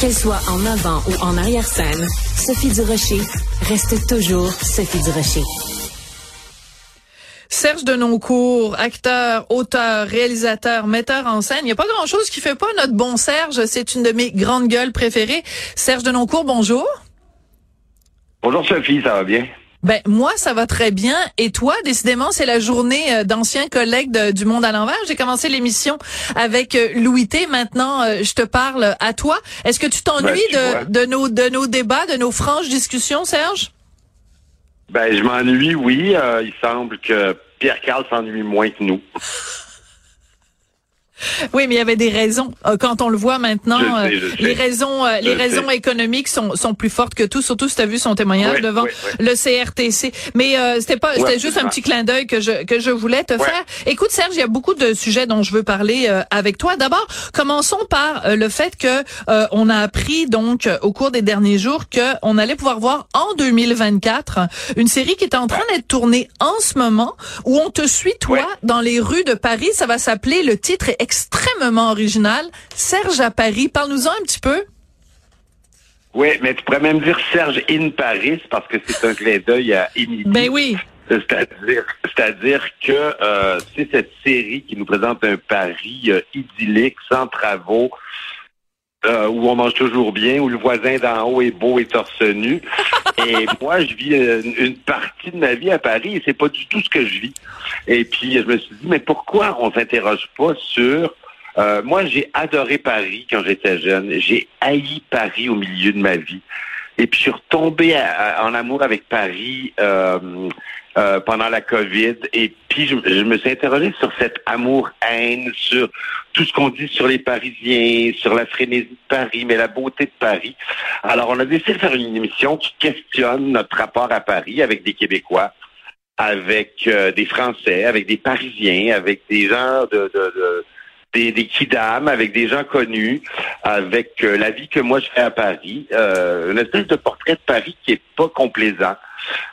Qu'elle soit en avant ou en arrière-scène, Sophie Durocher reste toujours Sophie Durocher. Serge Denoncourt, acteur, auteur, réalisateur, metteur en scène. Il n'y a pas grand-chose qui fait pas notre bon Serge. C'est une de mes grandes gueules préférées. Serge Denoncourt, bonjour. Bonjour Sophie, ça va bien? Ben moi ça va très bien et toi décidément c'est la journée euh, d'anciens collègues du monde à l'envers. J'ai commencé l'émission avec euh, Louis T. Maintenant euh, je te parle à toi. Est-ce que tu t'ennuies Ben, de, de nos de nos débats, de nos franches discussions, Serge? Ben je m'ennuie, oui. Euh, il semble que Pierre Carl s'ennuie moins que nous. Oui, mais il y avait des raisons. Euh, Quand on le voit maintenant, Je sais, euh, je sais. les raisons, euh, Je les sais. raisons économiques sont, sont plus fortes que tout. Surtout si tu as vu son témoignage devant le CRTC. Mais euh, c'était pas, c'était juste un petit clin d'œil que je que je voulais te faire. Écoute, Serge, il y a beaucoup de sujets dont je veux parler euh, avec toi. D'abord, commençons par euh, le fait que euh, on a appris donc euh, au cours des derniers jours que on allait pouvoir voir en 2024 une série qui est en train d'être tournée en ce moment où on te suit toi dans les rues de Paris. Ça va s'appeler, le titre est extrêmement original, Serge à Paris. Parle-nous-en un petit peu. Oui, mais tu pourrais même dire Serge in Paris parce que c'est un clin d'œil à Émilie. Ben oui. C'est-à-dire, c'est-à-dire que euh, c'est cette série qui nous présente un Paris euh, idyllique, sans travaux, euh, où on mange toujours bien, où le voisin d'en haut est beau et torse nu. et moi, je vis une, une partie de ma vie à Paris et c'est pas du tout ce que je vis. Et puis, je me suis dit, mais pourquoi on s'interroge pas sur... euh, moi, j'ai adoré Paris quand j'étais jeune. J'ai haï Paris au milieu de ma vie. Et puis, je suis retombé à- en amour avec Paris euh, euh, pendant la COVID. Et puis, je, je me suis interrogé sur cet amour-haine, sur tout ce qu'on dit sur les Parisiens, sur la frénésie de Paris, mais la beauté de Paris. Alors, on a décidé de faire une émission qui questionne notre rapport à Paris avec des Québécois, avec euh, des Français, avec des Parisiens, avec des gens de... de, de des, des avec des gens connus, avec euh, la vie que moi je fais à Paris, euh, une espèce de portrait de Paris qui est pas complaisant,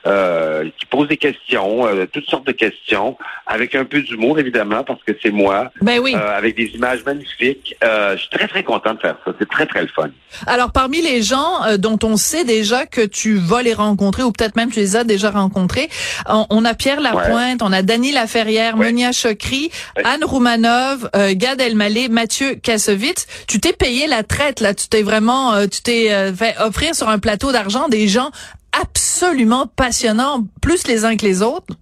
euh, qui pose des questions, euh, toutes sortes de questions, avec un peu d'humour évidemment parce que c'est moi, Ben oui. euh, avec des images magnifiques. Euh, je suis très très content de faire ça, c'est très très le fun. Alors, parmi les gens euh, dont on sait déjà que tu vas les rencontrer, ou peut-être même tu les as déjà rencontrés, on, on a Pierre Lapointe, on a Dany Laferrière, Ouais. Monia Chokri, Ouais. Anne Roumanov, euh, Gad Elmaleh, Mathieu Kassovitz. Tu t'es payé la traite, là. Tu t'es vraiment, euh, tu t'es euh, fait offrir sur un plateau d'argent des gens absolument passionnants, plus les uns que les autres.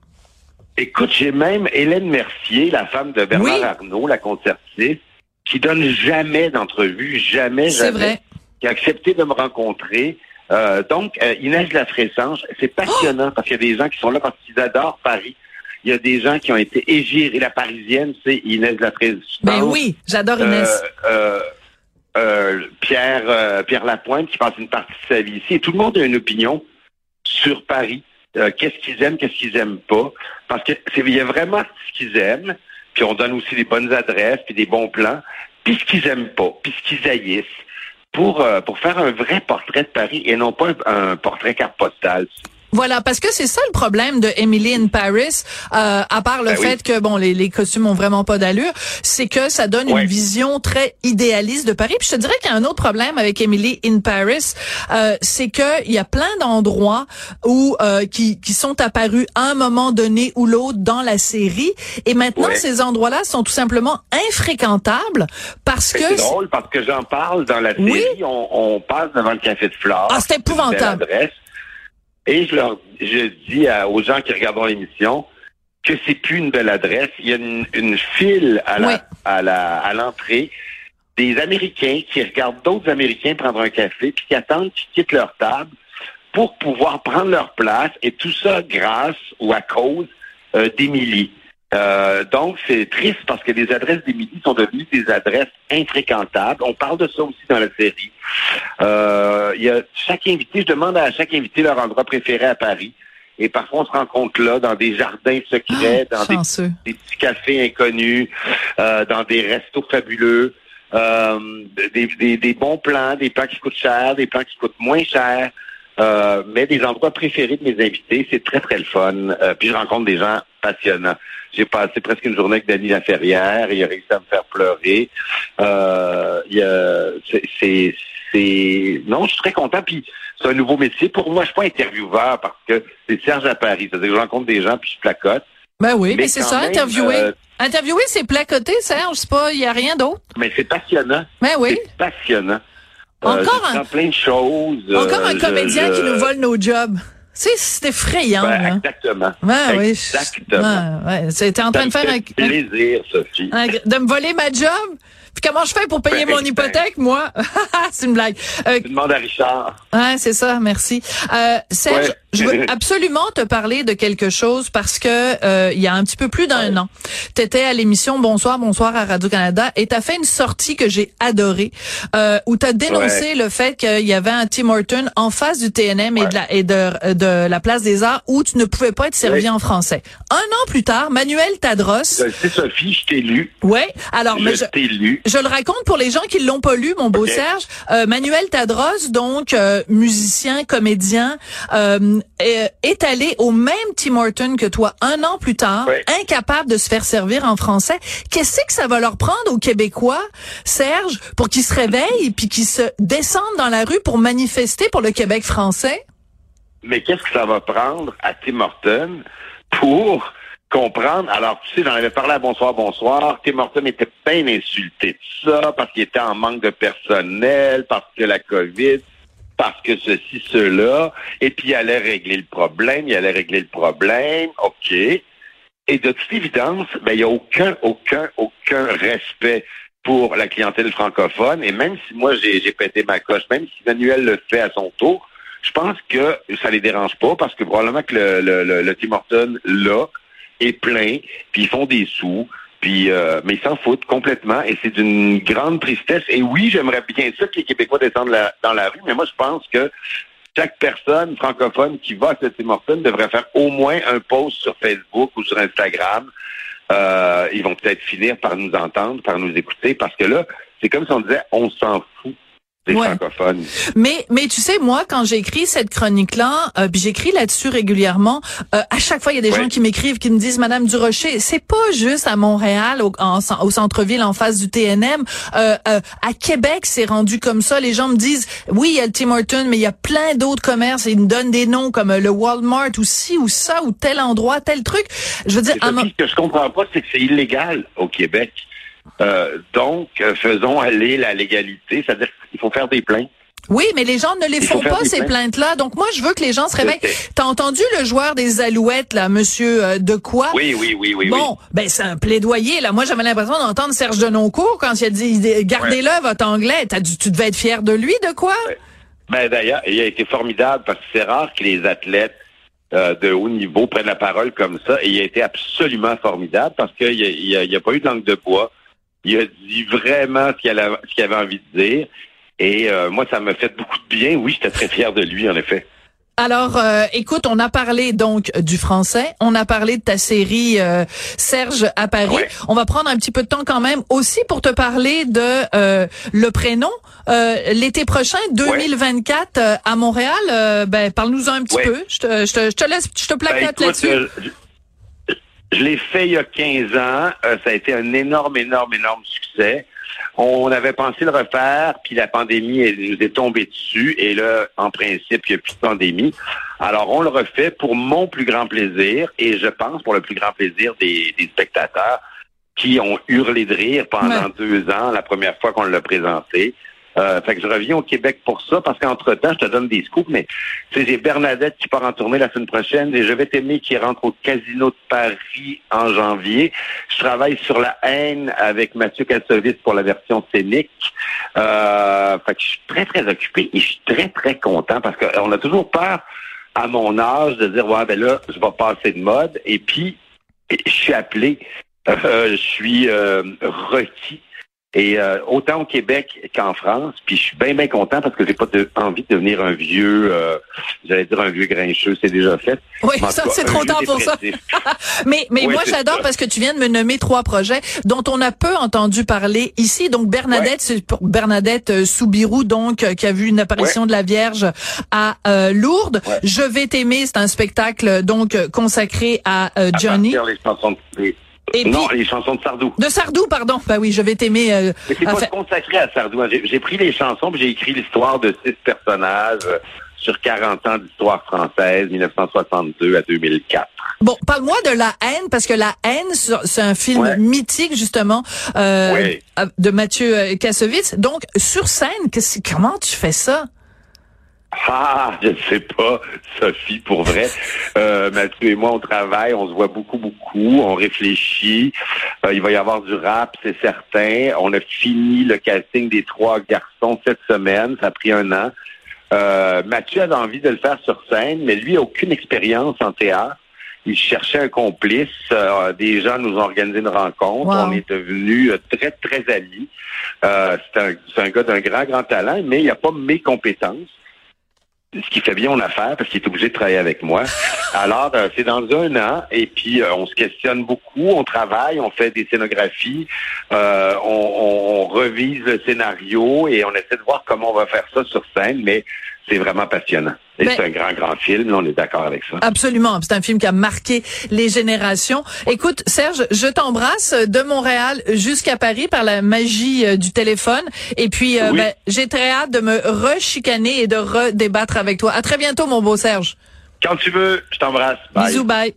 Écoute, j'ai même Hélène Mercier, la femme de Bernard Oui. Arnault, la concertiste, qui donne jamais d'entrevue, jamais, C'est jamais. vrai. qui a accepté de me rencontrer. Euh, donc, euh, Inès Lafressange, c'est passionnant parce qu'il y a des gens qui sont là parce qu'ils adorent Paris. Il y a des gens qui ont été égirés. La parisienne, c'est Inès Lafressange. Ben oui, j'adore Euh, Inès. euh, Pierre, Pierre Lapointe qui passe une partie de sa vie ici. Et tout le monde a une opinion sur Paris. Euh, qu'est-ce qu'ils aiment, qu'est-ce qu'ils aiment pas. Parce que c'est, il y a vraiment ce qu'ils aiment. Puis on donne aussi des bonnes adresses, puis des bons plans. Puis ce qu'ils aiment pas, puis ce qu'ils haïssent. Pour, euh, pour faire un vrai portrait de Paris et non pas un, un portrait carte postale. Voilà, parce que c'est ça le problème de Emily in Paris, euh, à part le Ben oui. fait que bon les, les costumes ont vraiment pas d'allure, c'est que ça donne Ouais. une vision très idéaliste de Paris. Puis je te dirais qu'il y a un autre problème avec Emily in Paris, euh, c'est que il y a plein d'endroits où euh, qui, qui sont apparus à un moment donné ou l'autre dans la série, et maintenant Ouais. ces endroits-là sont tout simplement infréquentables parce Mais que C'est drôle parce que j'en parle dans la Oui. série. On, on passe devant le café de Flore. Ah, c'est épouvantable. Et je leur je dis à- aux gens qui regarderont l'émission que c'est plus une belle adresse. Il y a une, une file à la, Oui. à la à l'entrée des Américains qui regardent d'autres Américains prendre un café puis qui attendent qu'ils quittent leur table pour pouvoir prendre leur place et tout ça grâce ou à cause euh, d'Émilie. Euh, donc, c'est triste parce que les adresses d'Émilie sont devenues des adresses infréquentables. On parle de ça aussi dans la série. Euh, il y a chaque invité, je demande à chaque invité leur endroit préféré à Paris. Et parfois, on se rencontre là, dans des jardins secrets, dans des, des petits cafés inconnus, euh, dans des restos fabuleux, euh, des, des, des bons plans, des plans qui coûtent cher, des plans qui coûtent moins cher. Euh, mais des endroits préférés de mes invités, c'est très, très le fun. Euh, puis je rencontre des gens passionnants. J'ai passé presque une journée avec Dany Laferrière, il a réussi à me faire pleurer. Euh, il y a- c'est- c'est non, je suis très content. Puis c'est un nouveau métier. Pour moi, je suis pas intervieweur parce que c'est Serge à Paris. C'est-à-dire que je rencontre des gens puis je placote. Ben oui, mais, c'est ça, interviewer. Interviewer, c'est placoter, Serge. C'est pas, il y a rien d'autre. Mais c'est passionnant. Ben oui. C'est passionnant. Euh, encore un. plein de choses. Encore un comédien qui nous vole nos jobs. C'est effrayant. Ben, exactement. Ben, oui. Exactement. Ouais, C'était en train de faire un plaisir, Sophie. de me voler ma job? Puis comment je fais pour payer mon hypothèque, moi? c'est une blague. Euh, tu demandes à Richard. Ouais, c'est ça, merci. Euh, Serge, je veux absolument te parler de quelque chose parce que euh, il y a un petit peu plus d'un an, tu étais à l'émission Bonsoir, bonsoir à Radio-Canada et tu as fait une sortie que j'ai adorée euh, où tu as dénoncé le fait qu'il y avait un Tim Horton en face du TNM et, de la, et de, de la place des Arts où tu ne pouvais pas être servi en français. Un an plus tard, Manuel Tadros... C'est Sophie, je t'ai lu. Ouais, alors... Je t'ai lu. Je le raconte pour les gens qui l'ont pas lu, mon beau Serge. Euh, Manuel Tadros, donc euh, musicien, comédien, euh, est allé au même Tim Horton que toi un an plus tard, incapable de se faire servir en français. Qu'est-ce que ça va leur prendre aux Québécois, Serge, pour qu'ils se réveillent puis qu'ils se descendent dans la rue pour manifester pour le Québec français? Mais qu'est-ce que ça va prendre à Tim Horton pour comprendre. Alors, tu sais, j'en avais parlé à Bonsoir, Bonsoir. Tim Horton était bien insulté de ça parce qu'il était en manque de personnel, parce que la COVID, parce que ceci, cela. Et puis, il allait régler le problème, il allait régler le problème. OK. Et de toute évidence, ben, il n'y a aucun, aucun, aucun respect pour la clientèle francophone. Et même si moi, j'ai pété ma coche, même si Manuel le fait à son tour, je pense que ça les dérange pas parce que probablement que le, le, le Tim Horton, là, est plein, puis ils font des sous, puis euh, mais ils s'en foutent complètement et c'est d'une grande tristesse. Et oui, j'aimerais bien ça que les Québécois descendent dans la rue, mais moi je pense que chaque personne francophone qui va à cette Tim devrait faire au moins un post sur Facebook ou sur Instagram. Euh, ils vont peut-être finir par nous entendre, par nous écouter, parce que là, c'est comme si on disait on s'en fout mais mais tu sais moi quand j'écris cette chronique là, euh, puis j'écris là-dessus régulièrement, euh, à chaque fois il y a des gens qui m'écrivent qui me disent Madame Durocher, c'est pas juste à Montréal au, au centre-ville en face du TNM, euh, euh, à Québec c'est rendu comme ça. Les gens me disent oui il y a le Tim Hortons mais il y a plein d'autres commerces et ils me donnent des noms comme le Walmart ou ci ou ça ou tel endroit tel truc. Je veux dire, ce que je comprends pas c'est que c'est illégal au Québec. Euh, donc, euh, faisons aller la légalité, c'est-à-dire qu'il faut faire des plaintes. Oui, mais les gens ne les font pas, ces plaintes-là. Donc, moi, je veux que les gens se réveillent. T'as entendu le joueur des Alouettes, là, monsieur euh, de quoi? Oui, oui, oui, oui. Bon, ben, c'est un plaidoyer, là. Moi, j'avais l'impression d'entendre Serge Denoncourt quand il a dit, gardez-le, votre anglais. As tu devais être fier de lui, de quoi? Ben, d'ailleurs, il a été formidable parce que c'est rare que les athlètes de haut niveau prennent la parole comme ça. Et il a été absolument formidable parce qu'il n'y a, a, pas eu de langue de bois. Il a dit vraiment ce qu'il avait, envie de dire. Et euh, moi, ça m'a fait beaucoup de bien. Oui, j'étais très fier de lui, en effet. Alors, euh, écoute, on a parlé donc du français, on a parlé de ta série euh, Serge à Paris. On va prendre un petit peu de temps quand même aussi pour te parler de le prénom. L'été prochain, 2024, à Montréal, ben parle-nous un petit peu. Je te, je, te, laisse, je te plaque ben, là-dessus. Je l'ai fait il y a 15 ans. Euh, ça a été un énorme, énorme, énorme succès. On avait pensé le refaire, puis la pandémie elle, nous est tombée dessus. Et là, en principe, il n'y a plus de pandémie. Alors, on le refait pour mon plus grand plaisir et je pense pour le plus grand plaisir des, spectateurs qui ont hurlé de rire pendant deux ans, la première fois qu'on l'a présenté. Euh, fait que je reviens au Québec pour ça, parce qu'entre-temps, je te donne des scoops, mais j'ai Bernadette qui part en tournée la semaine prochaine et Je vais t'aimer qui rentre au Casino de Paris en janvier. Je travaille sur la haine avec Mathieu Kassovis pour la version scénique. Euh, fait que je suis très, très occupé et je suis très, très content parce qu'on a toujours peur à mon âge de dire, ouais, ben là, je vais passer de mode. Et puis, je suis appelé, euh, je suis euh, requis et euh, autant au Québec qu'en France, puis je suis bien bien content parce que j'ai pas envie de devenir un vieux, euh, j'allais dire un vieux grincheux, c'est déjà fait. Oui, ça c'est trop tard pour ça. mais mais moi j'adore parce que tu viens de me nommer trois projets dont on a peu entendu parler ici. Donc Bernadette, c'est pour Bernadette euh, Soubirou, donc qui a vu une apparition de la Vierge à Lourdes. Je vais t'aimer, c'est un spectacle donc consacré à Johnny. À les chansons Et non, puis- les chansons de Sardou. De Sardou, pardon. Bah oui, je vais t'aimer. euh, Mais c'est pas consacré à Sardou. hein? J'ai pris les chansons, j'ai écrit l'histoire de six personnages euh, sur 40 ans d'histoire française, 1962 à 2004. Bon, parle-moi de La haine, parce que La haine, c'est un film Ouais. mythique, justement, euh, Oui. de Mathieu euh, Kassovitz. Donc, sur scène, comment tu fais ça? Ah, je ne sais pas, Sophie, pour vrai. Euh, Mathieu et moi, on travaille, on se voit beaucoup, beaucoup, on réfléchit. Euh, il va y avoir du rap, c'est certain. On a fini le casting des trois garçons cette semaine, ça a pris un an. Euh, Mathieu avait envie de le faire sur scène, mais lui a aucune expérience en théâtre. Il cherchait un complice. Euh, des gens nous ont organisé une rencontre. Wow. On est devenus très, très amis. Euh, c'est un, c'est un gars d'un grand, grand talent, mais il n'a pas mes compétences ce qui fait bien mon affaire parce qu'il est obligé de travailler avec moi. Alors, euh, c'est dans un an et puis euh, on se questionne beaucoup, on travaille, on fait des scénographies, euh, on, on- on revise le scénario et on essaie de voir comment on va faire ça sur scène, mais c'est vraiment passionnant. Et Ben- c'est un grand, grand film, on est d'accord avec ça. Absolument. C'est un film qui a marqué les générations. Écoute, Serge, je t'embrasse de Montréal jusqu'à Paris par la magie euh, du téléphone. Et puis, euh, Oui. ben, j'ai très hâte de me rechicaner et de redébattre avec toi. À très bientôt, mon beau Serge. Quand tu veux, je t'embrasse. Bye. Bisous, bye.